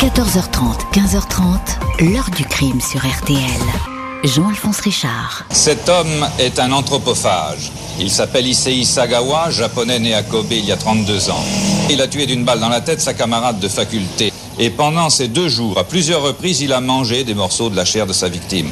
14h30, 15h30, l'heure du crime sur RTL. Jean-Alphonse Richard. Cet homme est un anthropophage. Il s'appelle Issei Sagawa, japonais né à Kobe il y a 32 ans. Il a tué d'une balle dans la tête sa camarade de faculté. Et pendant ces deux jours, à plusieurs reprises, il a mangé des morceaux de la chair de sa victime.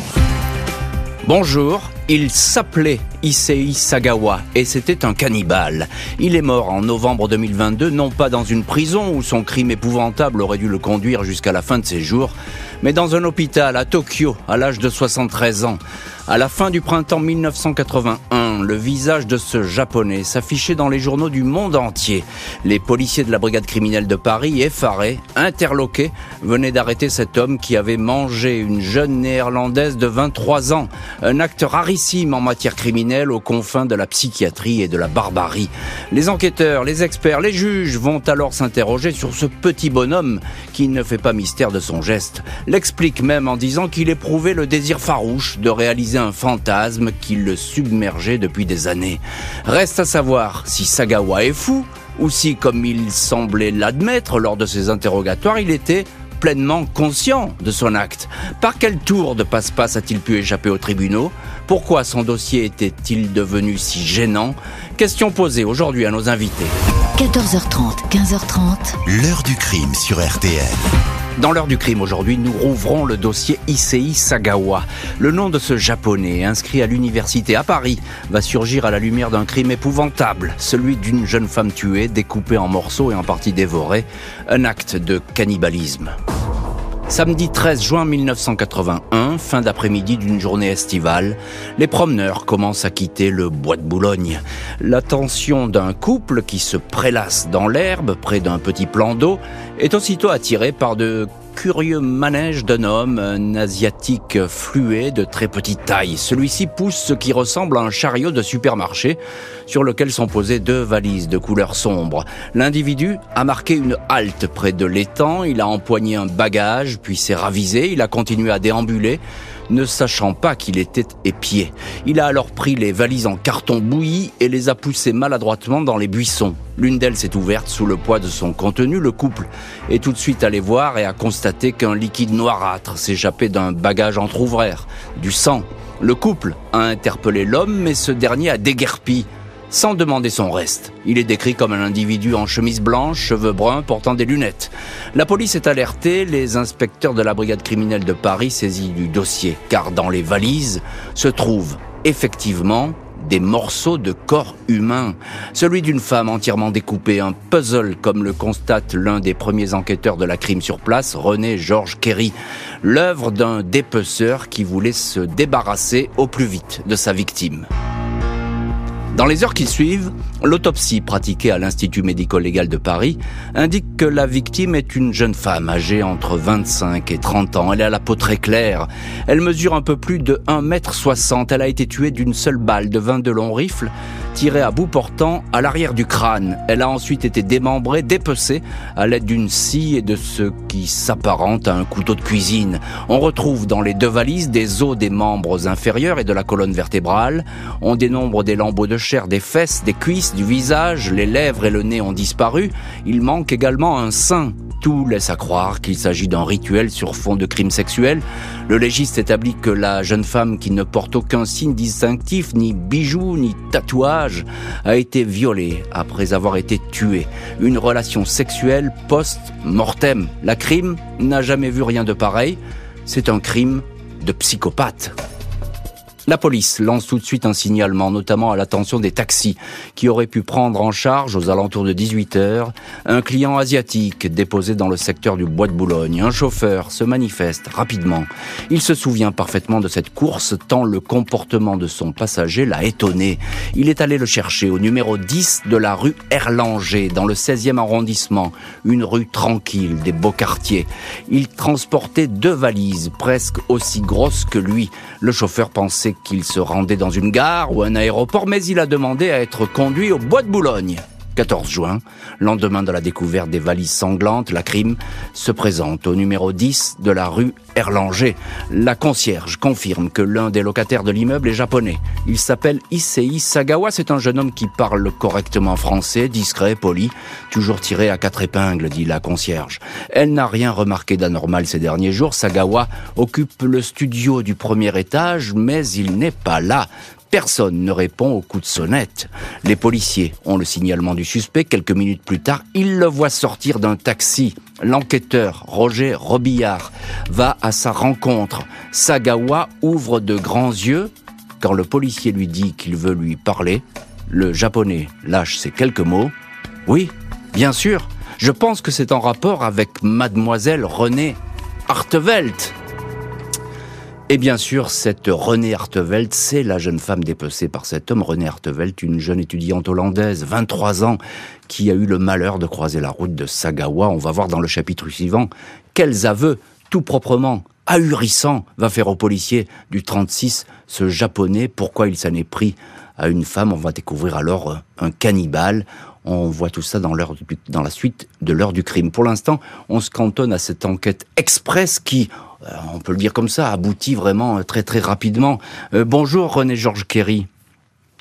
Bonjour, il s'appelait Issei Sagawa et c'était un cannibale. Il est mort en novembre 2022, non pas dans une prison où son crime épouvantable aurait dû le conduire jusqu'à la fin de ses jours, mais dans un hôpital à Tokyo à l'âge de 73 ans. À la fin du printemps 1981, le visage de ce japonais s'affichait dans les journaux du monde entier. Les policiers de la brigade criminelle de Paris, effarés, interloqués, venaient d'arrêter cet homme qui avait mangé une jeune néerlandaise de 23 ans. Un acte rarissime en matière criminelle aux confins de la psychiatrie et de la barbarie. Les enquêteurs, les experts, les juges vont alors s'interroger sur ce petit bonhomme qui ne fait pas mystère de son geste. L'explique même en disant qu'il éprouvait le désir farouche de réaliser un fantasme qui le submergeait depuis des années. Reste à savoir si Sagawa est fou ou si, comme il semblait l'admettre lors de ses interrogatoires, il était pleinement conscient de son acte. Par quel tour de passe-passe a-t-il pu échapper aux tribunaux Pourquoi son dossier était-il devenu si gênant? Question posée aujourd'hui à nos invités. 14h30, 15h30. L'heure du crime sur RTL. Dans l'heure du crime aujourd'hui, nous rouvrons le dossier Issei Sagawa. Le nom de ce japonais, inscrit à l'université à Paris, va surgir à la lumière d'un crime épouvantable, celui d'une jeune femme tuée, découpée en morceaux et en partie dévorée, un acte de cannibalisme. Samedi 13 juin 1981, fin d'après-midi d'une journée estivale, les promeneurs commencent à quitter le bois de Boulogne. L'attention d'un couple qui se prélasse dans l'herbe près d'un petit plan d'eau est aussitôt attirée par de curieux manège d'un homme, un asiatique fluet de très petite taille. Celui-ci pousse ce qui ressemble à un chariot de supermarché sur lequel sont posées deux valises de couleur sombre. L'individu a marqué une halte près de l'étang, il a empoigné un bagage, puis s'est ravisé, il a continué à déambuler ne sachant pas qu'il était épié. Il a alors pris les valises en carton bouilli et les a poussées maladroitement dans les buissons. L'une d'elles s'est ouverte sous le poids de son contenu. Le couple est tout de suite allé voir et a constaté qu'un liquide noirâtre s'échappait d'un bagage entr'ouvert, du sang. Le couple a interpellé l'homme, mais ce dernier a déguerpi sans demander son reste. Il est décrit comme un individu en chemise blanche, cheveux bruns, portant des lunettes. La police est alertée, les inspecteurs de la brigade criminelle de Paris saisis du dossier, car dans les valises se trouvent effectivement des morceaux de corps humain. Celui d'une femme entièrement découpée, un puzzle comme le constate l'un des premiers enquêteurs de la crime sur place, René Georges Kerry. L'œuvre d'un dépeceur qui voulait se débarrasser au plus vite de sa victime. Dans les heures qui suivent, l'autopsie pratiquée à l'Institut médico-légal de Paris indique que la victime est une jeune femme âgée entre 25 et 30 ans. Elle a la peau très claire. Elle mesure un peu plus de 1m60. Elle a été tuée d'une seule balle de 22 longs rifles tirée à bout portant à l'arrière du crâne. Elle a ensuite été démembrée, dépecée à l'aide d'une scie et de ce qui s'apparente à un couteau de cuisine. On retrouve dans les deux valises des os des membres inférieurs et de la colonne vertébrale. On dénombre des lambeaux de chair des fesses, des cuisses, du visage, les lèvres et le nez ont disparu. Il manque également un sein. Tout laisse à croire qu'il s'agit d'un rituel sur fond de crime sexuel. Le légiste établit que la jeune femme qui ne porte aucun signe distinctif, ni bijoux, ni tatouage, a été violée après avoir été tuée. Une relation sexuelle post-mortem. La crime n'a jamais vu rien de pareil. C'est un crime de psychopathe. La police lance tout de suite un signalement, notamment à l'attention des taxis, qui auraient pu prendre en charge, aux alentours de 18 heures, un client asiatique déposé dans le secteur du Bois de Boulogne. Un chauffeur se manifeste rapidement. Il se souvient parfaitement de cette course, tant le comportement de son passager l'a étonné. Il est allé le chercher au numéro 10 de la rue Erlanger, dans le 16e arrondissement, une rue tranquille des beaux quartiers. Il transportait deux valises, presque aussi grosses que lui. Le chauffeur pensait qu'il se rendait dans une gare ou un aéroport, mais il a demandé à être conduit au bois de Boulogne. 14 juin, lendemain de la découverte des valises sanglantes, la crime se présente au numéro 10 de la rue Erlanger. La concierge confirme que l'un des locataires de l'immeuble est japonais. Il s'appelle Issei Sagawa, c'est un jeune homme qui parle correctement français, discret, poli, toujours tiré à quatre épingles, dit la concierge. Elle n'a rien remarqué d'anormal ces derniers jours. Sagawa occupe le studio du premier étage, mais il n'est pas là. Personne ne répond au coup de sonnette. Les policiers ont le signalement du suspect. Quelques minutes plus tard, ils le voient sortir d'un taxi. L'enquêteur, Roger Robillard, va à sa rencontre. Sagawa ouvre de grands yeux. Quand le policier lui dit qu'il veut lui parler, le japonais lâche ces quelques mots. Oui, bien sûr, je pense que c'est en rapport avec mademoiselle Renée Artevelt. Et bien sûr, cette Renée Artevelt, c'est la jeune femme dépecée par cet homme. Renée Artevelt, une jeune étudiante hollandaise, 23 ans, qui a eu le malheur de croiser la route de Sagawa. On va voir dans le chapitre suivant quels aveux, tout proprement ahurissants, va faire au policier du 36 ce japonais. Pourquoi il s'en est pris à une femme? On va découvrir alors un cannibale. On voit tout ça dans, dans la suite de l'heure du crime. Pour l'instant, on se cantonne à cette enquête express qui, euh, on peut le dire comme ça, aboutit vraiment euh, très très rapidement. Euh, bonjour René Georges Kerry.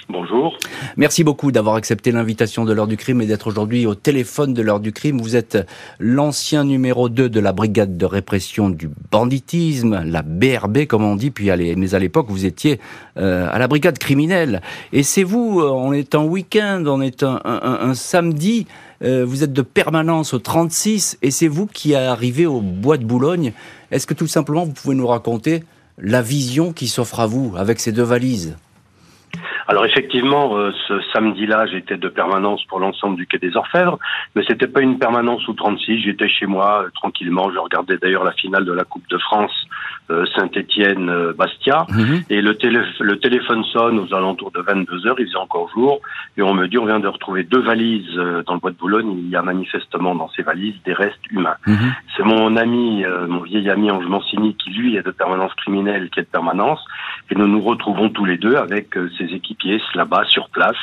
Bonjour. Merci beaucoup d'avoir accepté l'invitation de l'heure du crime et d'être aujourd'hui au téléphone de l'heure du crime. Vous êtes l'ancien numéro 2 de la brigade de répression du banditisme, la BRB comme on dit, puis mais à l'époque vous étiez à la brigade criminelle. Et c'est vous, on est en week-end, on est un samedi, vous êtes de permanence au 36 et c'est vous qui arrivez au bois de Boulogne est-ce que tout simplement vous pouvez nous raconter la vision qui s'offre à vous avec ces deux valises? Alors effectivement, euh, ce samedi-là, j'étais de permanence pour l'ensemble du quai des Orfèvres, mais c'était pas une permanence sous 36. J'étais chez moi euh, tranquillement. Je regardais d'ailleurs la finale de la Coupe de France euh, Saint-Étienne-Bastia. Mhm. Et le, le téléphone sonne aux alentours de 22 heures, il faisait encore jour, et on me dit on vient de retrouver deux valises euh, dans le bois de Boulogne. Il y a manifestement dans ces valises des restes humains. Mhm. C'est mon ami, euh, mon vieil ami Ange Mancini, qui lui est de permanence criminelle, qui est de permanence, et nous nous retrouvons tous les deux avec ses équipiers là-bas sur place.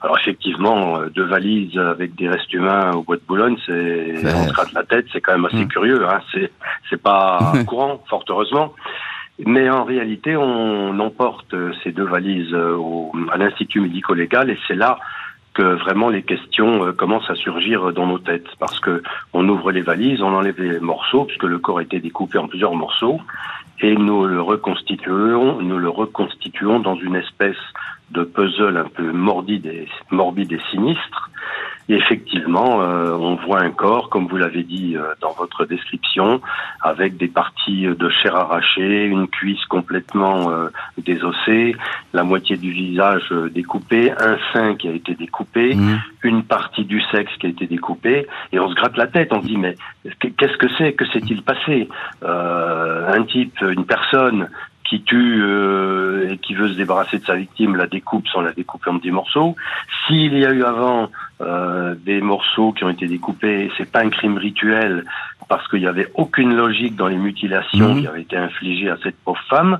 Alors effectivement, deux valises avec des restes humains au bois de Boulogne, c'est on se gratte la tête, c'est quand même assez mhm. curieux. Hein. C'est c'est pas courant, fort heureusement mais en réalité, on emporte ces deux valises euh, à l'Institut médico-légal et c'est là que vraiment les questions euh, commencent à surgir dans nos têtes parce que on ouvre les valises, on enlève les morceaux puisque le corps a été découpé en plusieurs morceaux et nous le reconstituons, nous le reconstituons dans une espèce de puzzle un peu morbide et, morbide et sinistre et effectivement, euh, on voit un corps, comme vous l'avez dit euh, dans votre description, avec des parties de chair arrachée, une cuisse complètement euh, désossée, la moitié du visage découpé, un sein qui a été découpé, mmh. une partie du sexe qui a été découpée, et on se gratte la tête, on se dit mais qu'est-ce que c'est, que s'est-il passé? Un type, une personne qui tue euh, et qui veut se débarrasser de sa victime la découpe sans la découper en petits morceaux. S'il y a eu avant euh, des morceaux qui ont été découpés, c'est pas un crime rituel parce qu'il n'y avait aucune logique dans les mutilations mmh. qui avaient été infligées à cette pauvre femme.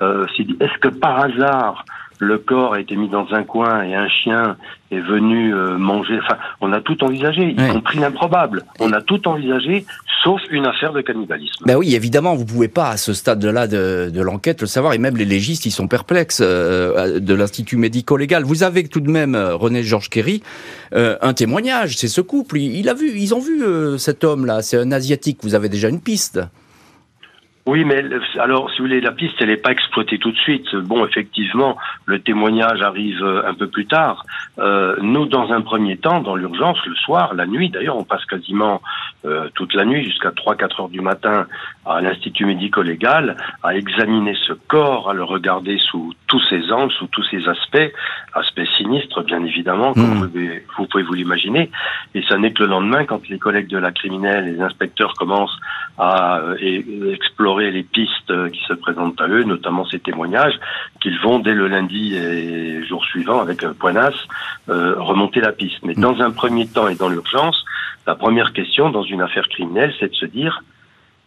Euh, Est-ce que par hasard le corps a été mis dans un coin et un chien est venu euh, manger. Enfin, on a tout envisagé, y compris l'improbable. On a tout envisagé, sauf une affaire de cannibalisme. Ben oui, évidemment, vous pouvez pas à ce stade-là de, de l'enquête le savoir, et même les légistes, ils sont perplexes euh, de l'institut médico-légal. Vous avez tout de même euh, René Georges Kerry un témoignage. C'est ce couple. Il, a vu, ils ont vu cet homme-là. C'est un asiatique. Vous avez déjà une piste. Oui, mais alors, si vous voulez, la piste, elle n'est pas exploitée tout de suite. Bon, effectivement, le témoignage arrive euh, un peu plus tard. Euh, nous, dans un premier temps, dans l'urgence, le soir, la nuit, d'ailleurs, on passe quasiment euh, toute la nuit jusqu'à 3-4 heures du matin à l'Institut médico-légal à examiner ce corps, à le regarder sous tous ses angles, sous tous ses aspects, aspects sinistres, bien évidemment, comme mmh. vous, vous, pouvez vous l'imaginer. Et ça n'est que le lendemain, quand les collègues de la criminelle, les inspecteurs commencent à explorer les pistes euh, qui se présentent à eux, notamment ces témoignages, qu'ils vont dès le lundi et jour suivant, avec un poignasse, euh, remonter la piste. Mais dans un premier temps et dans l'urgence, la première question dans une affaire criminelle, c'est de se dire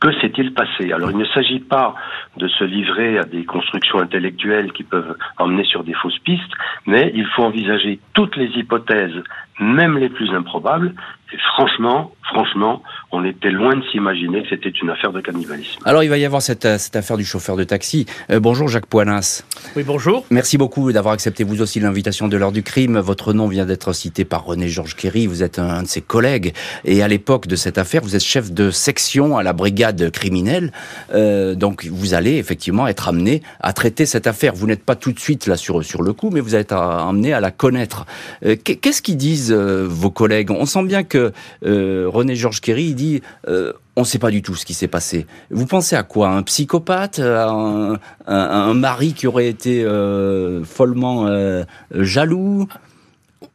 que s'est-il passé Alors il ne s'agit pas de se livrer à des constructions intellectuelles qui peuvent emmener sur des fausses pistes, mais il faut envisager toutes les hypothèses même les plus improbables. Et franchement, franchement, on était loin de s'imaginer que c'était une affaire de cannibalisme. Alors il va y avoir cette, euh, cette affaire du chauffeur de taxi. Euh, bonjour Jacques Poinas. Oui, bonjour. Merci beaucoup d'avoir accepté vous aussi l'invitation de l'heure du crime. Votre nom vient d'être cité par René Georges Kerry, vous êtes un, de ses collègues. Et à l'époque de cette affaire, vous êtes chef de section à la brigade criminelle. Euh, donc vous allez effectivement être amené à traiter cette affaire. Vous n'êtes pas tout de suite là sur, sur le coup, mais vous êtes amené à la connaître. Euh, Qu'est-ce qu'ils disent euh, vos collègues? On sent bien que euh, René Georges Kerry dit euh, on ne sait pas du tout ce qui s'est passé. Vous pensez à quoi? Un psychopathe? Un, un, un, mari qui aurait été euh, follement euh, jaloux?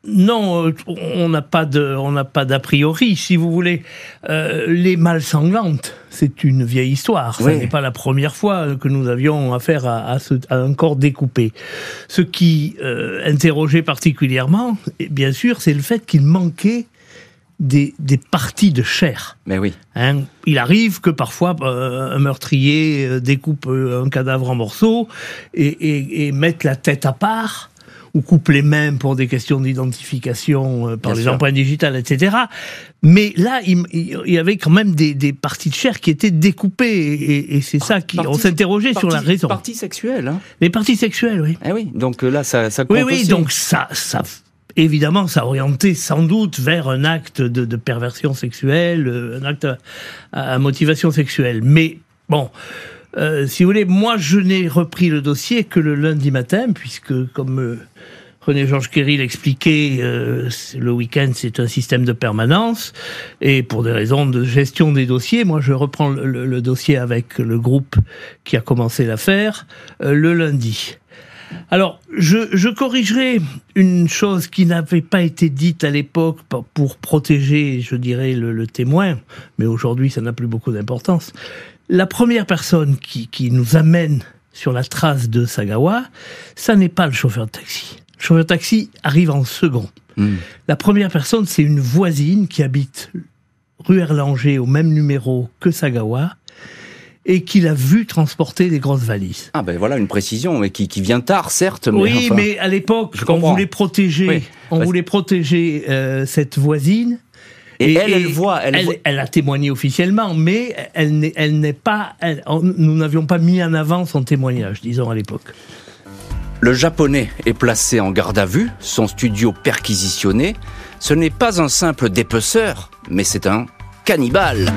Non, euh, on n'a pas de, on n'a pas d'a priori, si vous voulez. Euh, les mâles sanglantes, c'est une vieille histoire. Ce Oui. n'est pas la première fois que nous avions affaire à, à, ce- à un corps découpé. Ce qui euh, interrogeait particulièrement, et bien sûr, c'est le fait qu'il manquait des, des parties de chair. Mais oui. Hein, il arrive que parfois euh, un meurtrier euh, découpe euh, un cadavre en morceaux et, et, et mette la tête à part ou coupe les mains pour des questions d'identification euh, par Bien les sûr. empreintes digitales, etc. Mais là, il, y avait quand même des, des parties de chair qui étaient découpées et, c'est ça qui... on Partie- s'interrogeait sur la raison. Partie sexuelle. Hein Les parties sexuelles, oui. eh oui. Donc là, ça, ça compte Oui, oui, aussi. donc ça, ça, évidemment, ça orientait sans doute vers un acte de, perversion sexuelle, euh, un acte à, motivation sexuelle. Mais bon, euh, si vous voulez, moi, je n'ai repris le dossier que le lundi matin, puisque comme euh, René Georges Kerry l'expliquait, le week-end, c'est un système de permanence, et pour des raisons de gestion des dossiers, moi, je reprends le, dossier avec le groupe qui a commencé l'affaire le lundi. Alors, je, je corrigerai une chose qui n'avait pas été dite à l'époque pour- protéger, je dirais, le, le témoin, mais aujourd'hui, ça n'a plus beaucoup d'importance. La première personne qui, qui nous amène sur la trace de Sagawa, ça n'est pas le chauffeur de taxi. Le chauffeur de taxi arrive en second. Hmm. La première personne, c'est une voisine qui habite rue Erlanger au même numéro que Sagawa et qui l'a vu transporter des grosses valises. Ah ben voilà une précision, mais qui, qui vient tard, certes. Mais oui, enfin, mais à l'époque, on voulait protéger, Oui, on voulait protéger euh, cette voisine. Et, elle, elle voit, elle, elle, voit- elle a témoigné officiellement, mais elle n'est, elle n'est pas. nous n'avions pas mis en avant son témoignage, disons à l'époque. Le japonais est placé en garde à vue, son studio perquisitionné. Ce n'est pas un simple dépeceur, mais c'est un cannibale.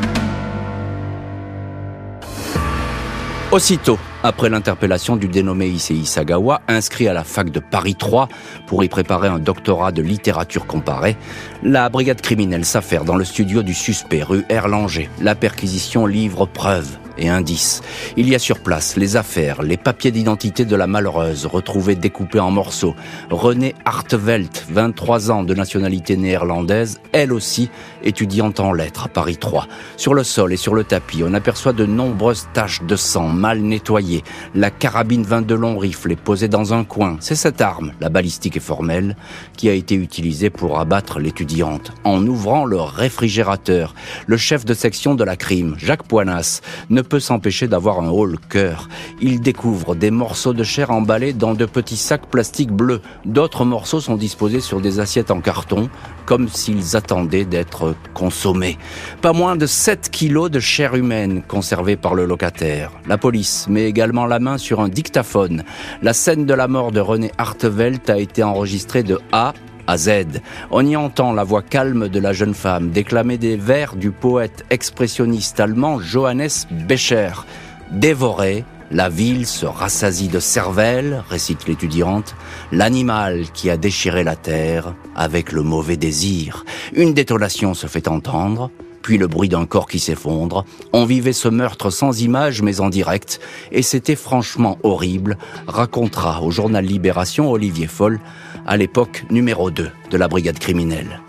Aussitôt, après l'interpellation du dénommé Issei Sagawa, inscrit à la fac de Paris 3 pour y préparer un doctorat de littérature comparée, la brigade criminelle s'affaire dans le studio du suspect rue Erlanger. La perquisition livre preuves et indices. Il y a sur place les affaires, les papiers d'identité de la malheureuse retrouvés découpés en morceaux. Renée Hartevelt, 23 ans de nationalité néerlandaise, elle aussi étudiante en lettres à Paris 3. Sur le sol et sur le tapis, on aperçoit de nombreuses taches de sang mal nettoyées. La carabine 22 long rifle est posée dans un coin. C'est cette arme, la balistique est formelle, qui a été utilisée pour abattre l'étudiante. En ouvrant le réfrigérateur, le chef de section de la crime, Jacques Poinas, ne peut s'empêcher d'avoir un haut le cœur. Il découvre des morceaux de chair emballés dans de petits sacs plastiques bleus. D'autres morceaux sont disposés sur des assiettes en carton, comme s'ils attendaient d'être consommés. Pas moins de 7 kilos de chair humaine conservée par le locataire. La police met également la main sur un dictaphone. La scène de la mort de René Hartevelt a été enregistrée de A à Z. On y entend la voix calme de la jeune femme déclamer des vers du poète expressionniste allemand Johannes Becher. Dévoré, la ville se rassasie de cervelle, récite l'étudiante, l'animal qui a déchiré la terre avec le mauvais désir. Une détonation se fait entendre, puis le bruit d'un corps qui s'effondre. On vivait ce meurtre sans image mais en direct, et c'était franchement horrible, racontera au journal Libération Olivier Foll, à l'époque numéro 2 de la brigade criminelle.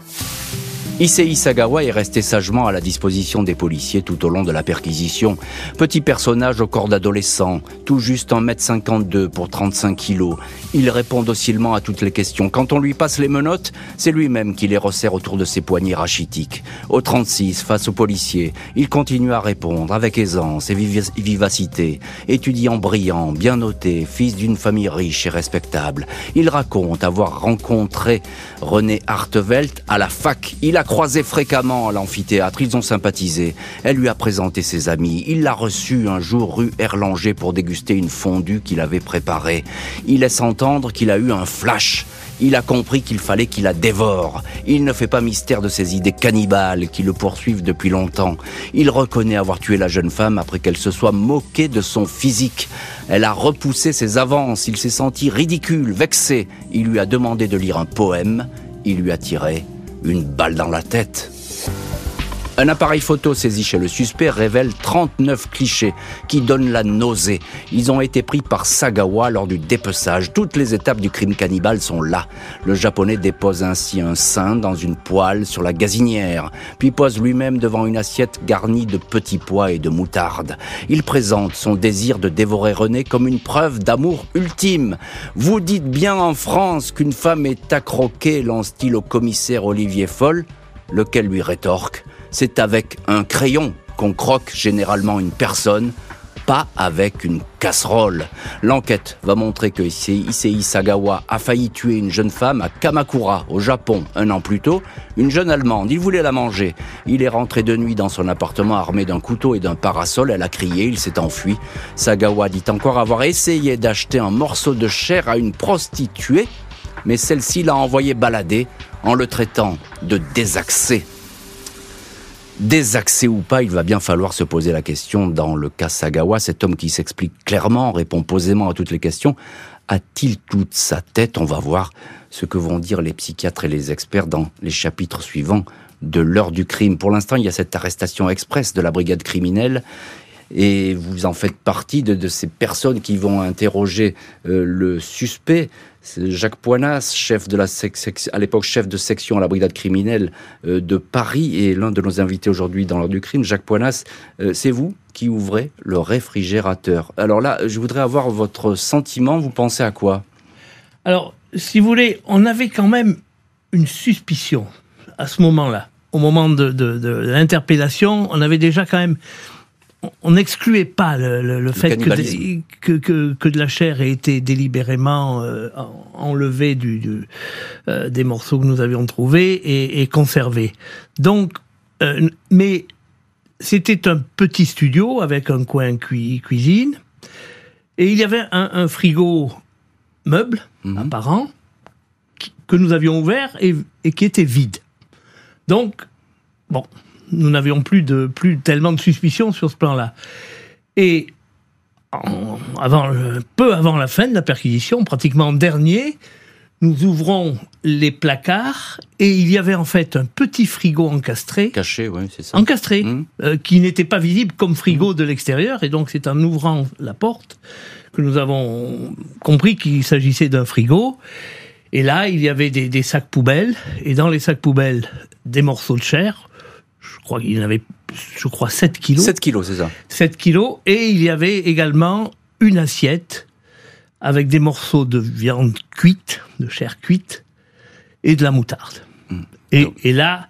Issei Sagawa est resté sagement à la disposition des policiers tout au long de la perquisition. Petit personnage au corps d'adolescent, tout juste 1m52 pour 35 kilos. Il répond docilement à toutes les questions. Quand on lui passe les menottes, c'est lui-même qui les resserre autour de ses poignets rachitiques. Au 36, face aux policiers, il continue à répondre avec aisance et vivacité. Étudiant brillant, bien noté, fils d'une famille riche et respectable. Il raconte avoir rencontré René Hartevelt à la fac. Il a croisé fréquemment à l'amphithéâtre, ils ont sympathisé. Elle lui a présenté ses amis. Il l'a reçu un jour rue Erlanger pour déguster une fondue qu'il avait préparée. Il laisse entendre qu'il a eu un flash. Il a compris qu'il fallait qu'il la dévore. Il ne fait pas mystère de ses idées cannibales qui le poursuivent depuis longtemps. Il reconnaît avoir tué la jeune femme après qu'elle se soit moquée de son physique. Elle a repoussé ses avances. Il s'est senti ridicule, vexé. Il lui a demandé de lire un poème. Il lui a tiré une balle dans la tête. Un appareil photo saisi chez le suspect révèle 39 clichés qui donnent la nausée. Ils ont été pris par Sagawa lors du dépeçage. Toutes les étapes du crime cannibale sont là. Le japonais dépose ainsi un sein dans une poêle sur la gazinière, puis pose lui-même devant une assiette garnie de petits pois et de moutarde. Il présente son désir de dévorer René comme une preuve d'amour ultime. Vous dites bien en France qu'une femme est accroquée, lance-t-il au commissaire Olivier Foll, lequel lui rétorque c'est avec un crayon qu'on croque généralement une personne, pas avec une casserole. L'enquête va montrer que Issei Sagawa a failli tuer une jeune femme à Kamakura, au Japon, un an plus tôt, une jeune Allemande. Il voulait la manger. Il est rentré de nuit dans son appartement armé d'un couteau et d'un parasol. Elle a crié, il s'est enfui. Sagawa dit encore avoir essayé d'acheter un morceau de chair à une prostituée, mais celle-ci l'a envoyé balader en le traitant de désaxé. Désaxé ou pas, il va bien falloir se poser la question dans le cas Sagawa, cet homme qui s'explique clairement, répond posément à toutes les questions, a-t-il toute sa tête? On va voir ce que vont dire les psychiatres et les experts dans les chapitres suivants de l'heure du crime. Pour l'instant, il y a cette arrestation express de la brigade criminelle et vous en faites partie de, ces personnes qui vont interroger euh, le suspect. Jacques Poinas, chef de la à l'époque chef de section à la brigade criminelle euh, de Paris et l'un de nos invités aujourd'hui dans l'heure du crime. Jacques Poinas, euh, c'est vous qui ouvrez le réfrigérateur. Alors là, je voudrais avoir votre sentiment. Vous pensez à quoi? Alors, si vous voulez, on avait quand même une suspicion à ce moment-là. Au moment de l'interpellation, on avait déjà quand même on n'excluait pas le, fait que, que, de la chair ait été délibérément euh, enlevée du, euh, des morceaux que nous avions trouvés et, conservés. Donc, euh, mais c'était un petit studio avec un coin cuisine et il y avait un, frigo meuble mhm. apparent que nous avions ouvert et, et qui était vide. Donc, bon, nous n'avions plus, de, plus tellement de suspicions sur ce plan-là. Et avant, peu avant la fin de la perquisition, pratiquement dernier, nous ouvrons les placards et il y avait en fait un petit frigo encastré. Caché, oui, c'est ça. Encastré, mmh. euh, qui n'était pas visible comme frigo mmh. de l'extérieur. Et donc c'est en ouvrant la porte que nous avons compris qu'il s'agissait d'un frigo. Et là, il y avait des, des, sacs poubelles. Et dans les sacs poubelles, des morceaux de chair je crois qu'il avait, je crois, 7 kilos. 7 kilos, c'est ça. 7 kilos. Et il y avait également une assiette avec des morceaux de viande cuite, de chair cuite, et de la moutarde. Hmm. Et, là,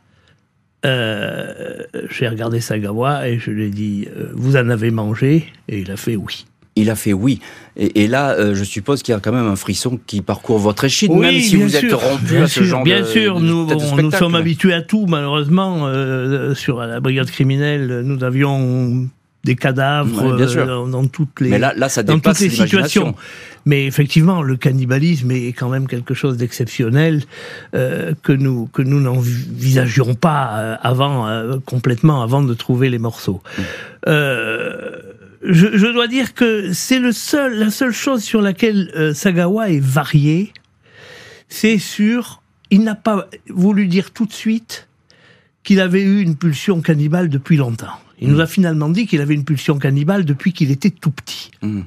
euh, j'ai regardé Sagawa et je lui ai dit, euh, vous en avez mangé? Et il a fait oui. Il a fait oui. Et, là, euh, je suppose qu'il y a quand même un frisson qui parcourt votre échine, même si vous êtes rompu à ce genre bien de Bien sûr, nous, nous sommes habitués à tout, malheureusement. Euh, sur la brigade criminelle, nous avions des cadavres euh, dans, toutes les, là, là, ça dans toutes les situations. Mais effectivement, le cannibalisme est quand même quelque chose d'exceptionnel que nous que nous n'envisagions pas avant complètement avant de trouver les morceaux. Mm je, dois dire que c'est le seul, la seule chose sur laquelle euh, Sagawa est varié, c'est sur, il n'a pas voulu dire tout de suite qu'il avait eu une pulsion cannibale depuis longtemps. Il nous a finalement dit qu'il avait une pulsion cannibale depuis qu'il était tout petit. Mm.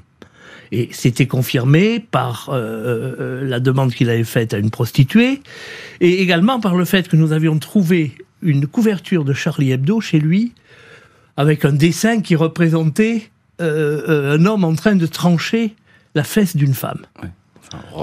Et c'était confirmé par euh, euh, la demande qu'il avait faite à une prostituée, et également par le fait que nous avions trouvé une couverture de Charlie Hebdo chez lui, avec un dessin qui représentait un homme en train de trancher la fesse d'une femme.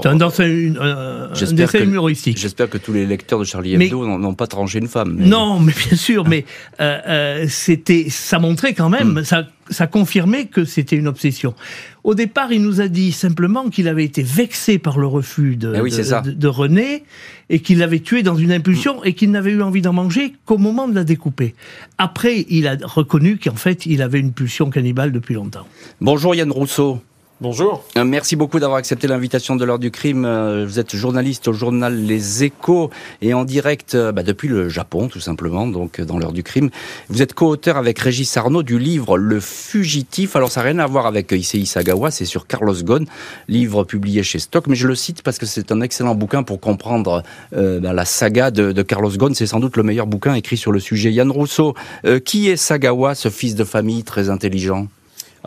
Un, dessin humoristique. J'espère que tous les lecteurs de Charlie Hebdo n'ont pas tranché une femme. Non, mais bien sûr, mais euh, euh, c'était, ça montrait quand même, hmm. ça, ça confirmait que c'était une obsession. Au départ, il nous a dit simplement qu'il avait été vexé par le refus de, eh de, René et qu'il l'avait tué dans une impulsion et qu'il n'avait eu envie d'en manger qu'au moment de la découper. Après, il a reconnu qu'en fait, il avait une pulsion cannibale depuis longtemps. Bonjour Yann Rousseau. Bonjour. Euh, merci beaucoup d'avoir accepté l'invitation de l'heure du crime. Euh, vous êtes journaliste au journal Les Échos et en direct euh, bah, depuis le Japon, tout simplement, donc dans l'heure du crime. Vous êtes co-auteur avec Régis Arnaud du livre Le Fugitif. Alors ça n'a rien à voir avec Issei Sagawa, c'est sur Carlos Ghosn, livre publié chez Stock, mais je le cite parce que c'est un excellent bouquin pour comprendre bah, la saga de, Carlos Ghosn. C'est sans doute le meilleur bouquin écrit sur le sujet. Yann Rousseau, qui est Sagawa, ce fils de famille très intelligent?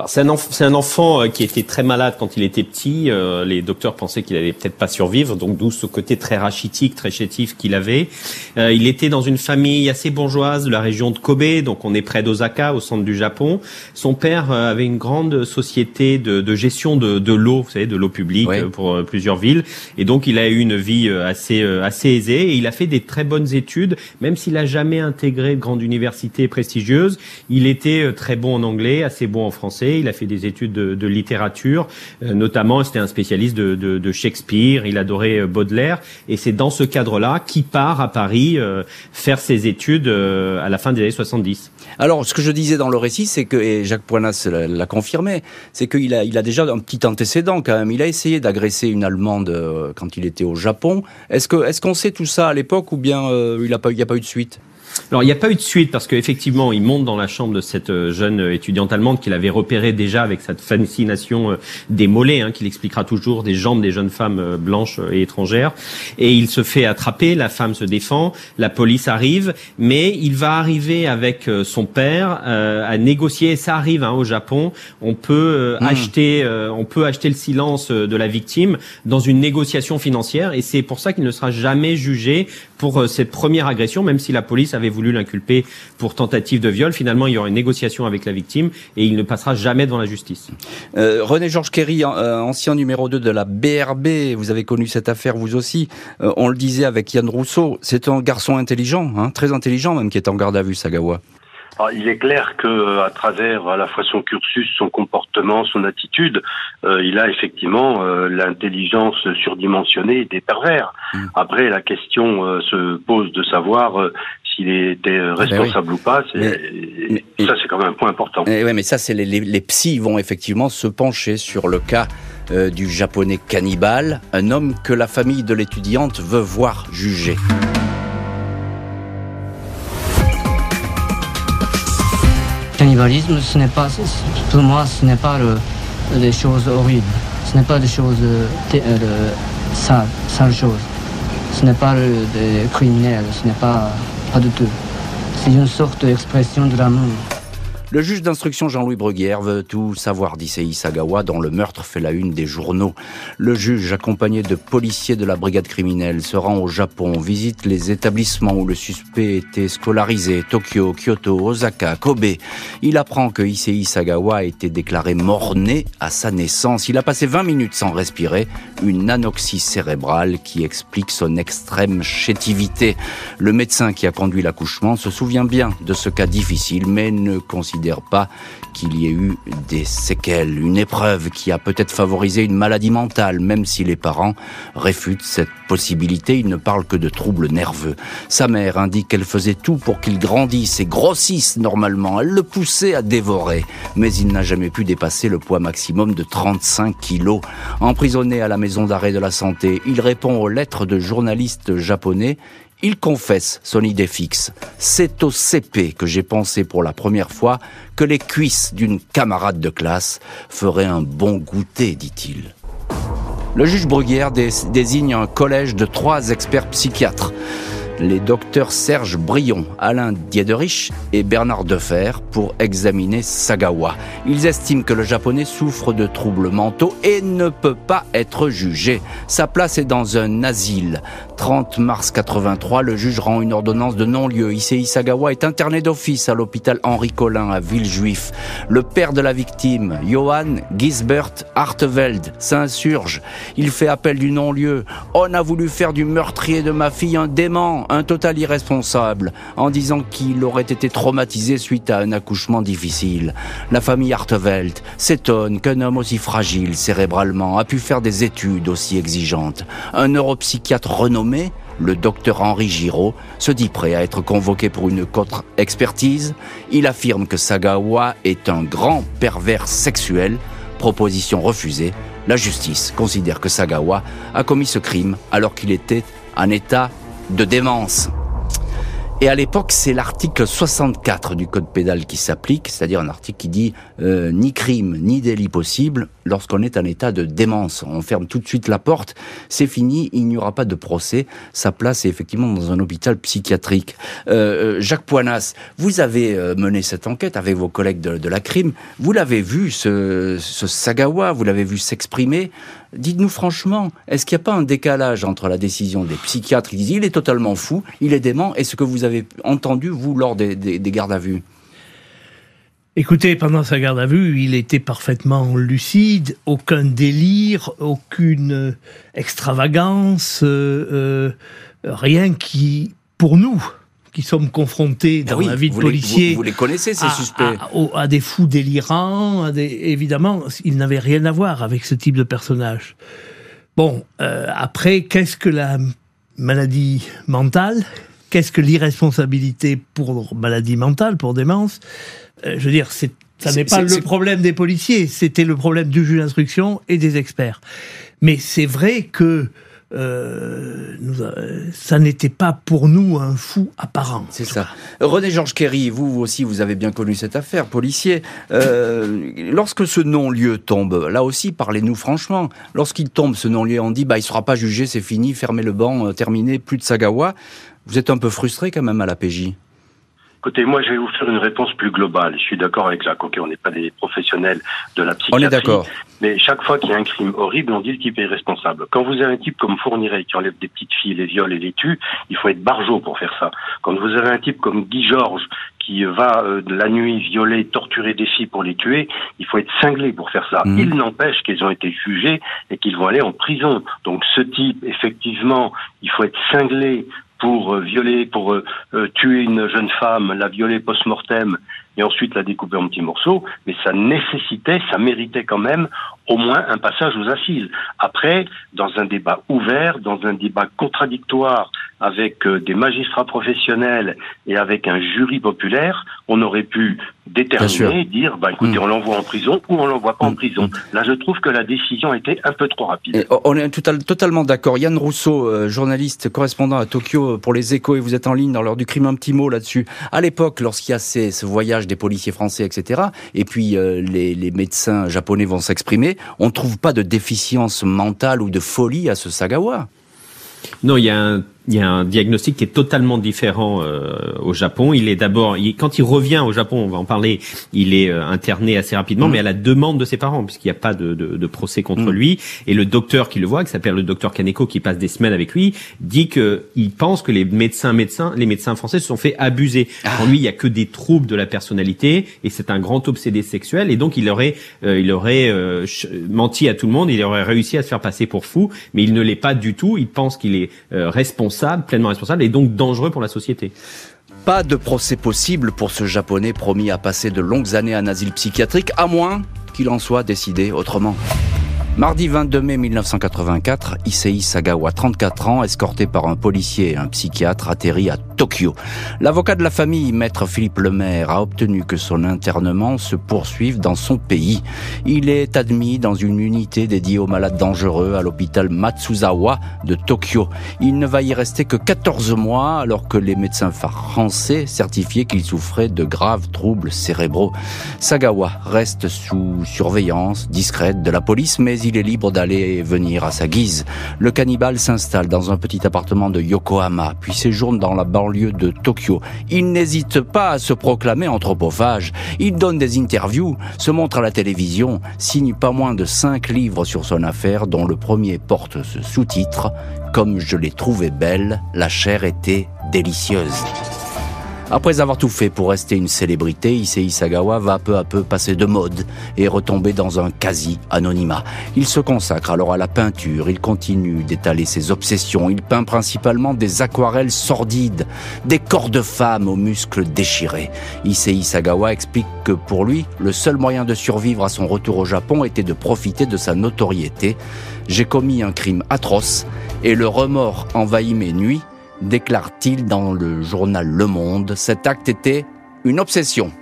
C'est un, un, enfant euh, qui était très malade quand il était petit. Euh, les docteurs pensaient qu'il allait peut-être pas survivre, donc d'où ce côté très rachitique, très chétif qu'il avait. Euh, il était dans une famille assez bourgeoise de la région de Kobe, donc on est près d'Osaka, au centre du Japon. Son père avait une grande société de, de gestion de, de l'eau, vous savez, de l'eau publique pour plusieurs villes, et donc il a eu une vie assez assez aisée et il a fait des très bonnes études, même s'il a jamais intégré de grande université prestigieuse. Il était très bon en anglais, assez bon en français il a fait des études de, littérature, euh, notamment c'était un spécialiste de, Shakespeare, il adorait euh, Baudelaire, et c'est dans ce cadre-là qu'il part à Paris euh, faire ses études à la fin des années 70. Alors, ce que je disais dans le récit, c'est que, et Jacques Poinas l'a confirmé, c'est qu'il a, il a déjà un petit antécédent quand même. Il a essayé d'agresser une Allemande quand il était au Japon. Est-ce qu'on sait tout ça à l'époque ou bien il n'y a pas eu de suite? Alors il n'y a pas eu de suite parce qu'effectivement il monte dans la chambre de cette euh, jeune euh, étudiante allemande qu'il avait repérée déjà avec cette fascination euh, des mollets, hein, qu'il expliquera toujours, des jambes des jeunes femmes blanches et étrangères. Et il se fait attraper, la femme se défend, la police arrive, mais il va arriver avec son père à négocier. Et ça arrive hein, au Japon. On peut hmm. acheter, on peut acheter le silence de la victime dans une négociation financière, et c'est pour ça qu'il ne sera jamais jugé pour cette première agression, même si la police avait voulu l'inculper pour tentative de viol. Finalement, il y aura une négociation avec la victime et il ne passera jamais devant la justice. Euh, René Georges Kerry, euh, ancien numéro 2 de la BRB, vous avez connu cette affaire vous aussi. Euh, on le disait avec Yann Rousseau, c'est un garçon intelligent, hein, très intelligent même, qui est en garde à vue, Sagawa. Ah, il est clair que à travers à la fois son cursus, son comportement, son attitude, il a effectivement l'intelligence surdimensionnée des pervers. Mm. Après, la question se pose de savoir s'il était euh, eh ben responsable ou pas, ça c'est quand même un point important. Et eh ouais, mais ça, c'est les, les, psys vont effectivement se pencher sur le cas euh, du japonais cannibale, un homme que la famille de l'étudiante veut voir juger. Cannibalisme, ce n'est pas, pour moi, ce n'est pas le, des choses horribles, ce n'est pas des choses euh, sales, sales choses, ce n'est pas des criminels, ce n'est pas pas de tout. C'est une sorte d'expression de l'amour. Le juge d'instruction Jean-Louis Bruguière veut tout savoir d'Issei Sagawa dont le meurtre fait la une des journaux. Le juge, accompagné de policiers de la brigade criminelle, se rend au Japon, visite les établissements où le suspect était scolarisé, Tokyo, Kyoto, Osaka, Kobe. Il apprend que Issei Sagawa a été déclaré mort-né à sa naissance. Il a passé 20 minutes sans respirer, une anoxie cérébrale qui explique son extrême chétivité. Le médecin qui a conduit l'accouchement se souvient bien de ce cas difficile, mais ne considère pas qu'il y ait eu des séquelles, une épreuve qui a peut-être favorisé une maladie mentale, même si les parents réfutent cette possibilité, ils ne parlent que de troubles nerveux. Sa mère indique qu'elle faisait tout pour qu'il grandisse et grossisse normalement, elle le poussait à dévorer, mais il n'a jamais pu dépasser le poids maximum de 35 kilos. Emprisonné à la maison d'arrêt de la santé, il répond aux lettres de journalistes japonais il confesse son idée fixe. C'est au CP que j'ai pensé pour la première fois que les cuisses d'une camarade de classe feraient un bon goûter, dit-il. Le juge Bruguière désigne un collège de trois experts psychiatres les docteurs Serge Brion, Alain Diederich et Bernard Defer pour examiner Sagawa. Ils estiment que le japonais souffre de troubles mentaux et ne peut pas être jugé. Sa place est dans un asile. 30 mars 83, le juge rend une ordonnance de non-lieu. Issei Sagawa est interné d'office à l'hôpital Henri Collin à Villejuif. Le père de la victime, Johann Gisbert Harteveld, s'insurge. Il fait appel du non-lieu. On a voulu faire du meurtrier de ma fille un dément, un total irresponsable, en disant qu'il aurait été traumatisé suite à un accouchement difficile. La famille Harteveld s'étonne qu'un homme aussi fragile cérébralement a pu faire des études aussi exigeantes. Un neuropsychiatre renommé le docteur Henri Giraud se dit prêt à être convoqué pour une contre-expertise. Il affirme que Sagawa est un grand pervers sexuel. Proposition refusée. La justice considère que Sagawa a commis ce crime alors qu'il était en état de démence. Et à l'époque, c'est l'article 64 du code pénal qui s'applique, c'est-à-dire un article qui dit euh, ni crime ni délit possible lorsqu'on est en état de démence. On ferme tout de suite la porte, c'est fini, il n'y aura pas de procès. Sa place est effectivement dans un hôpital psychiatrique. Euh, euh Jacques Poinas, vous avez euh, mené cette enquête avec vos collègues de, de la crime. Vous l'avez vu, ce, ce Sagawa, vous l'avez vu s'exprimer. Dites-nous franchement, est-ce qu'il n'y a pas un décalage entre la décision des psychiatres? Qui disent il est totalement fou, il est dément, et ce que vous avez entendu, vous, lors des, des, des gardes à vue? Écoutez, pendant sa garde à vue, il était parfaitement lucide, aucun délire, aucune extravagance, euh, euh, rien qui, pour nous, qui sommes confrontés dans Ah oui, la vie de vous les- vous- vous les connaissez, ces à, suspects. à- des fous délirants, à des- évidemment, il n'avait rien à voir avec ce type de personnage. Bon, euh, après, qu'est-ce que la maladie mentale? Qu'est-ce que l'irresponsabilité pour maladie mentale, pour démence? Euh, Je veux dire, c'est ça n'est pas le problème des policiers, c'était le problème du juge d'instruction et des experts. Mais c'est vrai que euh, ça n'était pas pour nous un fou apparent. C'est ça. René Georges Kerry, vous, aussi, vous avez bien connu cette affaire, policier. Euh, lorsque ce non-lieu tombe, là aussi, parlez-nous franchement. Lorsqu'il tombe, ce non-lieu, on dit, bah, il sera pas jugé, c'est fini, fermez le banc, euh, terminé, plus de Sagawa. Vous êtes un peu frustré quand même à la PJ. Écoutez, moi, je vais vous faire une réponse plus globale. Je suis d'accord avec Jacques. Ok, on n'est pas des professionnels de la On psychiatrie. est d'accord. Mais chaque fois qu'il y a un crime horrible, on dit le type est responsable. Quand vous avez un type comme Fourniret qui enlève des petites filles, les viole et les tue, il faut être barjot pour faire ça. Quand vous avez un type comme Guy Georges qui va euh, de la nuit violer, torturer des filles pour les tuer, il faut être cinglé pour faire ça. Mhm. Il n'empêche qu'ils ont été jugés et qu'ils vont aller en prison. Donc ce type, effectivement, il faut être cinglé pour euh, violer, pour euh, euh, tuer une jeune femme, la violer post-mortem et ensuite la découper en petits morceaux, mais ça nécessitait, ça méritait quand même au moins un passage aux assises. Après, dans un débat ouvert, dans un débat contradictoire avec euh, des magistrats professionnels et avec un jury populaire, on aurait pu déterminer, dire, bah écoutez, Mm. on l'envoie en prison ou on l'envoie pas en Mm. prison. Là, je trouve que la décision était un peu trop rapide. Et on est total- totalement d'accord. Yann Rousseau, euh, journaliste, correspondant à Tokyo pour les échos, et vous êtes en ligne dans l'heure du crime, un petit mot là-dessus. À l'époque, lorsqu'il y a ces, ce voyage des policiers français, etc., et puis euh, les, les médecins japonais vont s'exprimer, on ne trouve pas de déficience mentale ou de folie à ce Sagawa? Non, il y a un, il y a un diagnostic qui est totalement différent euh, au Japon. Il est d'abord, il- quand il revient au Japon, on va en parler, il est euh, interné assez rapidement, Mm. mais à la demande de ses parents, puisqu'il n'y a pas de, de, de procès contre Mm. lui. Et le docteur qui le voit, qui s'appelle le docteur Kaneko, qui passe des semaines avec lui, dit que il pense que les médecins médecins, les médecins français se sont fait abuser. Ah. Pour lui, il y a que des troubles de la personnalité, et c'est un grand obsédé sexuel, et donc il aurait, euh, il aurait euh, menti à tout le monde, il aurait réussi à se faire passer pour fou, mais il ne l'est pas du tout. Il pense qu'il est euh, pleinement responsable, et donc dangereux pour la société. Pas de procès possible pour ce japonais promis à passer de longues années en asile psychiatrique, à moins qu'il en soit décidé autrement. Mardi 22 mai 1984, Issei Sagawa, 34 ans, escorté par un policier et un psychiatre, atterrit à Tokyo. L'avocat de la famille, maître Philippe Lemaire, a obtenu que son internement se poursuive dans son pays. Il est admis dans une unité dédiée aux malades dangereux à l'hôpital Matsuzawa de Tokyo. Il ne va y rester que 14 mois alors que les médecins français certifiaient qu'il souffrait de graves troubles cérébraux. Sagawa reste sous surveillance discrète de la police, mais il est libre d'aller et venir à sa guise. Le cannibale s'installe dans un petit appartement de Yokohama, puis séjourne dans la banlieue de Tokyo. Il n'hésite pas à se proclamer anthropophage. Il donne des interviews, se montre à la télévision, signe pas moins de cinq livres sur son affaire, dont le premier porte ce sous-titre Comme je l'ai trouvée belle, la chair était délicieuse. Après avoir tout fait pour rester une célébrité, Issei Sagawa va peu à peu passer de mode et retomber dans un quasi-anonymat. Il se consacre alors à la peinture, il continue d'étaler ses obsessions, il peint principalement des aquarelles sordides, des corps de femmes aux muscles déchirés. Issei Sagawa explique que pour lui, le seul moyen de survivre à son retour au Japon était de profiter de sa notoriété. J'ai commis un crime atroce et le remords envahit mes nuits déclare-t-il dans le journal Le Monde. Cet acte était une obsession.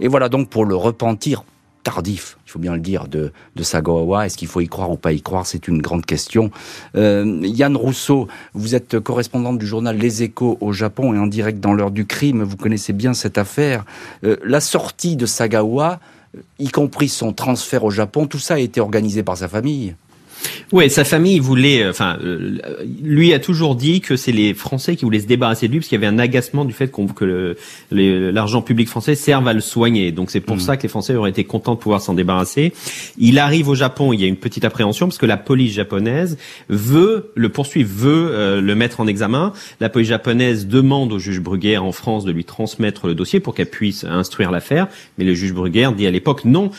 Et voilà donc pour le repentir tardif, il faut bien le dire, de, de Sagawa. Est-ce qu'il faut y croire ou pas y croire? C'est une grande question. Euh, Yann Rousseau, vous êtes correspondante du journal Les Échos au Japon et en direct dans l'heure du crime. Vous connaissez bien cette affaire. Euh, la sortie de Sagawa, y compris son transfert au Japon, tout ça a été organisé par sa famille. Oui, sa famille voulait, euh, enfin, euh, lui a toujours dit que c'est les Français qui voulaient se débarrasser de lui parce qu'il y avait un agacement du fait que l'argent public français serve à le soigner. Donc c'est pour mm. ça que les Français auraient été contents de pouvoir s'en débarrasser. Il arrive au Japon, il y a une petite appréhension parce que la police japonaise veut le poursuivre, veut euh, le mettre en examen. La police japonaise demande au juge Bruguère en France de lui transmettre le dossier pour qu'elle puisse instruire l'affaire, mais le juge Bruguère dit à l'époque non,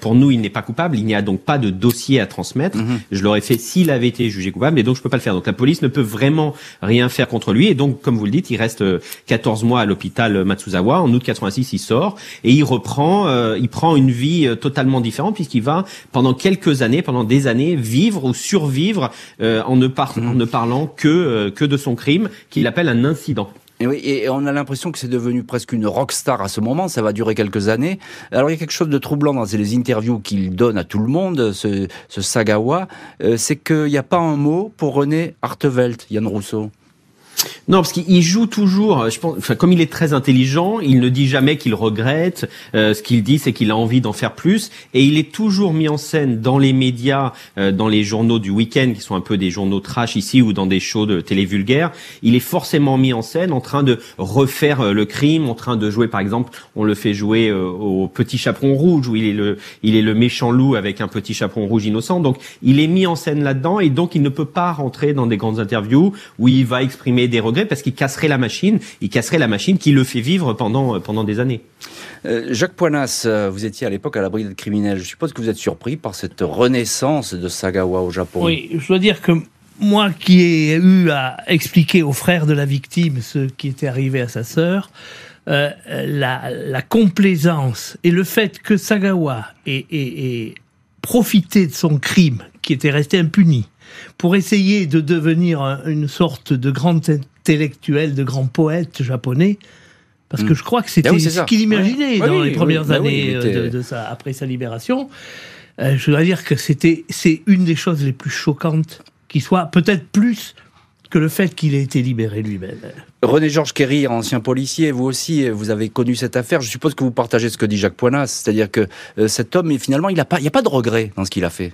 pour nous il n'est pas coupable, il n'y a donc pas de dossier à transmettre. Mm-hmm. Je l'aurais fait s'il avait été jugé coupable, et donc je peux pas le faire. Donc la police ne peut vraiment rien faire contre lui, et donc comme vous le dites, il reste 14 euh, mois à l'hôpital Matsuzawa. En août 86, il sort et il reprend, euh, il prend une vie euh, totalement différente puisqu'il va pendant quelques années, pendant des années, vivre ou survivre en ne, en ne parlant que que de son crime qu'il appelle un incident. Et oui, et on a l'impression que c'est devenu presque une rockstar à ce moment, ça va durer quelques années. Alors il y a quelque chose de troublant dans les interviews qu'il donne à tout le monde, ce, ce Sagawa, euh, c'est qu'il n'y a pas un mot pour René Artevelt, Yann Rousseau. Non, parce qu'il joue toujours. Je pense, enfin, comme il est très intelligent, il ne dit jamais qu'il regrette. Euh, ce qu'il dit, c'est qu'il a envie d'en faire plus, et il est toujours mis en scène dans les médias, euh, dans les journaux du week-end, qui sont un peu des journaux trash ici, ou dans des shows de télé vulgaire. Il est forcément mis en scène en train de refaire euh, le crime, en train de jouer, par exemple, on le fait jouer au petit chaperon rouge, où il est le, il est le méchant loup avec un petit chaperon rouge innocent. Donc, il est mis en scène là-dedans, et donc il ne peut pas rentrer dans des grandes interviews où il va exprimer des regrets parce qu'il casserait la machine, il casserait la machine qui le fait vivre pendant, euh, pendant des années. Euh, Jacques Poinas, euh, vous étiez à l'époque à la brigade criminelle. Je suppose que vous êtes surpris par cette renaissance de Sagawa au Japon. Oui, je dois dire que moi qui ai eu à expliquer aux frères de la victime ce qui était arrivé à sa sœur, la, complaisance et le fait que Sagawa ait profité de son crime qui était resté impuni pour essayer de devenir une sorte de grand intellectuel, de grand poète japonais. Parce que hmm. je crois que c'était ah ce qu'il imaginait dans les premières années euh, de, sa, après sa libération. Euh, je dois dire que c'était c'est une des choses les plus choquantes qui soit, peut-être plus que le fait qu'il ait été libéré lui-même. René-Georges Kerry, ancien policier, vous aussi, vous avez connu cette affaire. Je suppose que vous partagez ce que dit Jacques Poinas, c'est-à-dire que euh, cet homme, finalement, il n'y a, pas, a pas de regret dans ce qu'il a fait.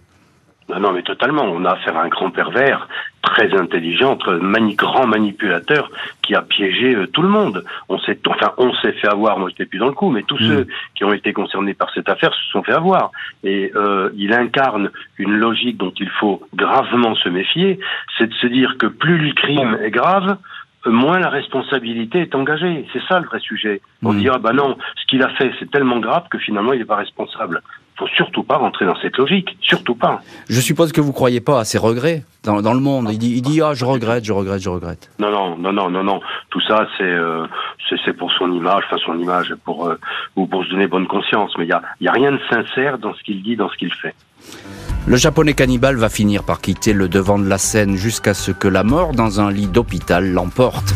Non, non, mais totalement. On a affaire à un grand pervers, très intelligent, mani grand manipulateur qui a piégé euh, tout le monde. On s'est, enfin, on s'est fait avoir. Moi, j'étais plus dans le coup, mais tous mm. ceux qui ont été concernés par cette affaire se sont fait avoir. Et euh, il incarne une logique dont il faut gravement se méfier. C'est de se dire que plus le crime est grave, moins la responsabilité est engagée. C'est ça le vrai sujet. On mm. dira, bah non, ce qu'il a fait, c'est tellement grave que finalement, il n'est pas responsable faut surtout pas rentrer dans cette logique, surtout pas. Je suppose que vous croyez pas à ses regrets dans, dans le monde. Il dit, il dit ah je regrette, je regrette, je regrette. Non non non non non non. Tout ça c'est euh, c'est pour son image, enfin son image pour euh, ou pour se donner bonne conscience. Mais il y a y a rien de sincère dans ce qu'il dit, dans ce qu'il fait. Le japonais cannibale va finir par quitter le devant de la scène jusqu'à ce que la mort dans un lit d'hôpital l'emporte.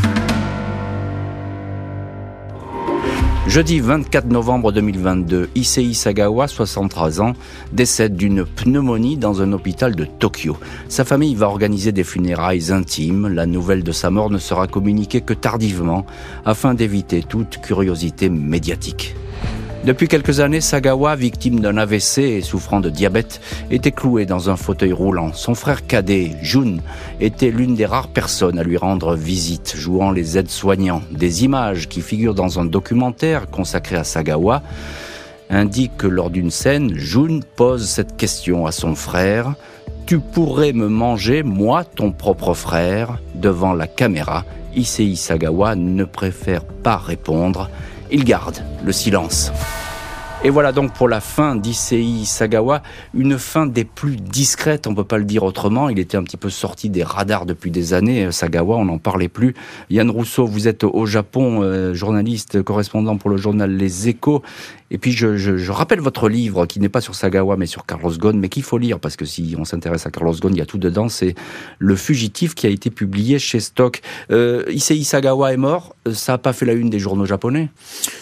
Jeudi 24 novembre 2022, Issei Sagawa, 63 ans, décède d'une pneumonie dans un hôpital de Tokyo. Sa famille va organiser des funérailles intimes. La nouvelle de sa mort ne sera communiquée que tardivement afin d'éviter toute curiosité médiatique. Depuis quelques années, Sagawa, victime d'un AVC et souffrant de diabète, était cloué dans un fauteuil roulant. Son frère cadet, Jun, était l'une des rares personnes à lui rendre visite, jouant les aides-soignants. Des images qui figurent dans un documentaire consacré à Sagawa indiquent que lors d'une scène, Jun pose cette question à son frère. Tu pourrais me manger, moi, ton propre frère, devant la caméra. Issei Sagawa ne préfère pas répondre. Il garde le silence. Et voilà donc pour la fin d'Issei Sagawa, une fin des plus discrètes, on peut pas le dire autrement. Il était un petit peu sorti des radars depuis des années. Sagawa, on n'en parlait plus. Yann Rousseau, vous êtes au Japon, euh, journaliste, correspondant pour le journal Les Échos. Et puis je, rappelle votre livre qui n'est pas sur Sagawa mais sur Carlos Ghosn, mais qu'il faut lire parce que si on s'intéresse à Carlos Ghosn, il y a tout dedans. C'est Le Fugitif qui a été publié chez Stock. Euh, Sagawa est mort. Ça n'a pas fait la une des journaux japonais?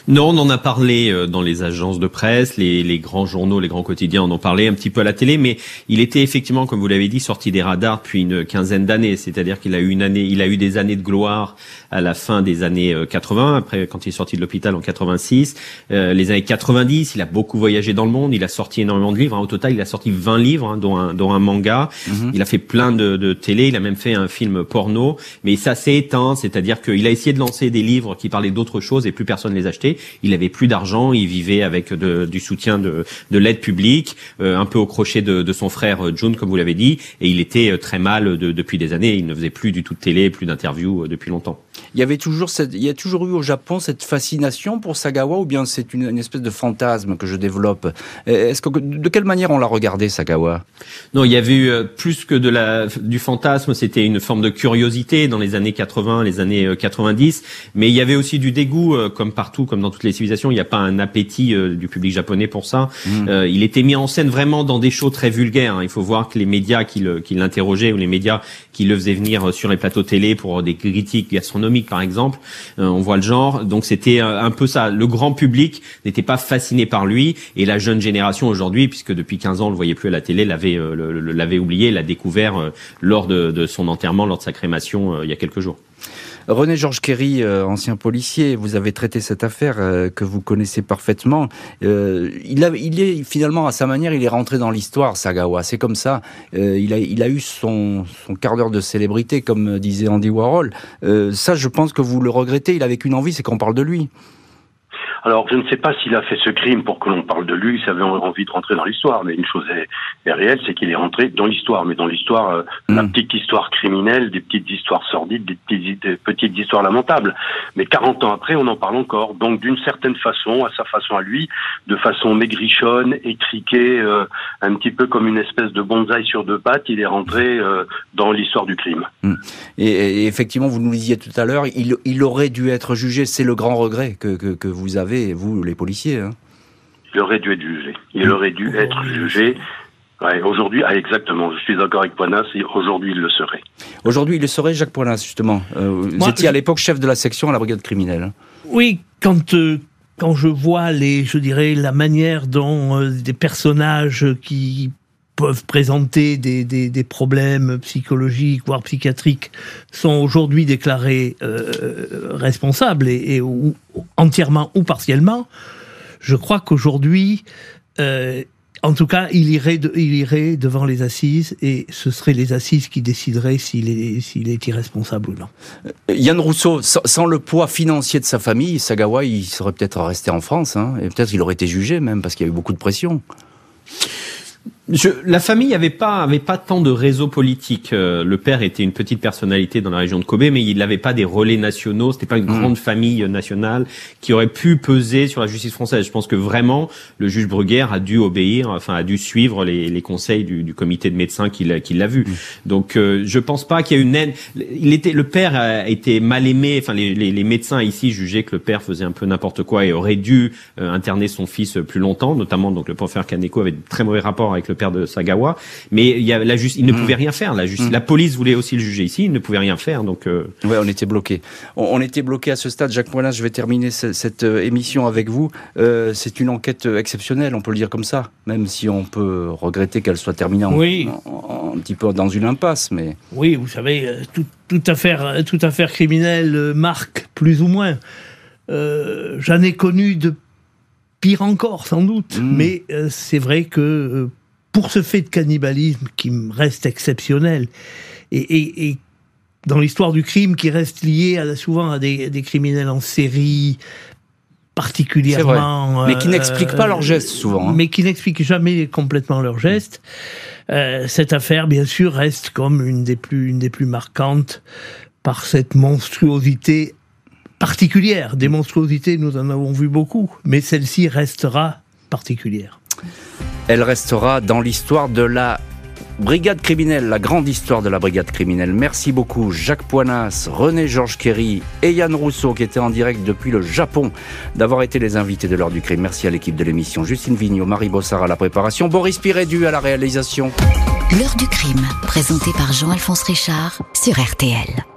Non, on en a parlé euh, dans les agences de presse, les, les, grands journaux, les grands quotidiens en ont parlé un petit peu à la télé, mais il était effectivement, comme vous l'avez dit, sorti des radars depuis une quinzaine d'années. C'est-à-dire qu'il a eu une année, il a eu des années de gloire à la fin des années 80, euh, après quand il est sorti de l'hôpital en 86, euh, les années 90, il a beaucoup voyagé dans le monde, il a sorti énormément de livres. Hein. Au total, il a sorti 20 livres, hein, dont, un, dont un manga. Mm-hmm. Il a fait plein de, de, télé, il a même fait un film porno. Mais ça s'est éteint, c'est-à-dire qu'il a essayé de lancer des livres qui parlaient d'autres choses et plus personne ne les achetait. Il avait plus d'argent, il vivait avec de, du soutien de, de l'aide publique, euh, un peu au crochet de, de son frère euh, June, comme vous l'avez dit, et il était euh, très mal de, depuis des années. Il ne faisait plus du tout de télé, plus d'interviews depuis longtemps. Il y avait toujours cette, il y a toujours eu au Japon cette fascination pour Sagawa ou bien c'est une, une espèce de fantasme que je développe? Est-ce que de quelle manière on l'a regardé Sagawa? Non, il y avait eu plus que de la du fantasme, c'était une forme de curiosité dans les années 80, les années 90, mais il y avait aussi du dégoût comme partout comme dans toutes les civilisations, il n'y a pas un appétit du public japonais pour ça. Mmh. Euh, il était mis en scène vraiment dans des shows très vulgaires, hein. il faut voir que les médias qui l'interrogeaient ou les médias qui le faisaient venir sur les plateaux télé pour des critiques gastronomiques par exemple, euh, on voit le genre. Donc c'était un peu ça, le grand public n'était pas fasciné par lui et la jeune génération aujourd'hui, puisque depuis 15 ans on le voyait plus à la télé, l'avait euh, l'avait oublié, l'a découvert euh, lors de, de, son enterrement, lors de sa crémation euh, il y a quelques jours. René Georges Kerry, euh, ancien policier, vous avez traité cette affaire euh, que vous connaissez parfaitement. Euh, il, a, il est finalement à sa manière, il est rentré dans l'histoire, Sagawa. C'est comme ça. il, a, il a eu son, son quart d'heure de célébrité, comme disait Andy Warhol. ça, je pense que vous le regrettez. Il avait qu'une envie, c'est qu'on parle de lui. Alors, je ne sais pas s'il a fait ce crime pour que l'on parle de lui, s'il avait envie de rentrer dans l'histoire, mais une chose est, est réelle, c'est qu'il est rentré dans l'histoire, mais dans l'histoire, euh, mm. la petite histoire criminelle, des petites histoires sordides, des petites, des petites histoires lamentables. Mais 40 ans après, on en parle encore. Donc, d'une certaine façon, à sa façon à lui, de façon maigrichonne, étriquée, euh, un petit peu comme une espèce de bonsaï sur deux pattes, il est rentré euh, dans l'histoire du crime. Mm. Et, et, effectivement, vous nous disiez tout à l'heure, il, il aurait dû être jugé. C'est le grand regret que, que, que vous avez vous, les policiers. Hein. Il aurait dû être jugé. Il aurait dû être jugé. Ouais, aujourd'hui, ah, exactement, je suis d'accord avec Poinas, aujourd'hui il le serait. Aujourd'hui il le serait, Jacques Poinas, justement. Euh, vous étiez à l'époque chef de la section à la brigade criminelle. Hein. Oui, quand, euh, quand je vois les, je dirais, la manière dont euh, des personnages qui peuvent présenter des, des, problèmes psychologiques, voire psychiatriques, sont aujourd'hui déclarés euh, responsables et, ou, entièrement ou partiellement, je crois qu'aujourd'hui, euh, en tout cas, il irait, il irait devant les assises et ce seraient les assises qui décideraient s'il est, s'il est irresponsable ou non. Euh, Yann Rousseau, sans, le poids financier de sa famille, Sagawa, il serait peut-être resté en France, hein, et peut-être qu'il aurait été jugé même parce qu'il y a eu beaucoup de pression. Je, la famille avait pas avait pas tant de réseau politique. Euh, le père était une petite personnalité dans la région de Kobe, mais il n'avait pas des relais nationaux. C'était pas une mmh. grande famille nationale qui aurait pu peser sur la justice française. Je pense que vraiment le juge Bruguère a dû obéir, enfin a dû suivre les, les conseils du, du, comité de médecins qui l'a vu. Mmh. Donc euh, je pense pas qu'il y a une haine. Il était le père a été mal aimé. Enfin les, les, les, médecins ici jugeaient que le père faisait un peu n'importe quoi et aurait dû euh, interner son fils plus longtemps, notamment donc le professeur Kaneko avait de très mauvais rapports avec le père de Sagawa. Mais il y a la justice, il ne Mm. pouvait rien faire. La justice, Mm. la police voulait aussi le juger ici, il ne pouvait rien faire. Donc euh, Ouais, on était bloqué. On, on était bloqué à ce stade. Jacques Moulin, je vais terminer ce- cette euh, émission avec vous. Euh, c'est une enquête exceptionnelle, on peut le dire comme ça, même si on peut regretter qu'elle soit terminée en, Oui. en- en- un petit peu dans une impasse. Mais Oui, vous savez, tout- toute affaire, toute affaire criminelle marque, plus ou moins. Euh, J'en ai connu de pire encore, sans doute. Mm. Mais euh, c'est vrai que euh, pour ce fait de cannibalisme qui reste exceptionnel, et, et- et dans l'histoire du crime qui reste lié à, souvent à des, des criminels en série, particulièrement... mais qui euh, n'expliquent pas leurs gestes souvent. hein. mais qui n'explique jamais complètement leurs gestes. Euh, cette affaire, bien sûr, reste comme une des plus, une des plus marquantes par cette monstruosité particulière. Des monstruosités, nous en avons vu beaucoup, mais celle-ci restera particulière. Elle restera dans l'histoire de la brigade criminelle, la grande histoire de la brigade criminelle. Merci beaucoup Jacques Poinas, René Georges Kerry et Yann Rousseau qui étaient en direct depuis le Japon d'avoir été les invités de l'heure du crime. Merci à l'équipe de l'émission. Justine Vignot, Marie Bossard à la préparation, Boris Pirédu à la réalisation. L'heure du crime, présenté par Jean-Alphonse Richard sur RTL.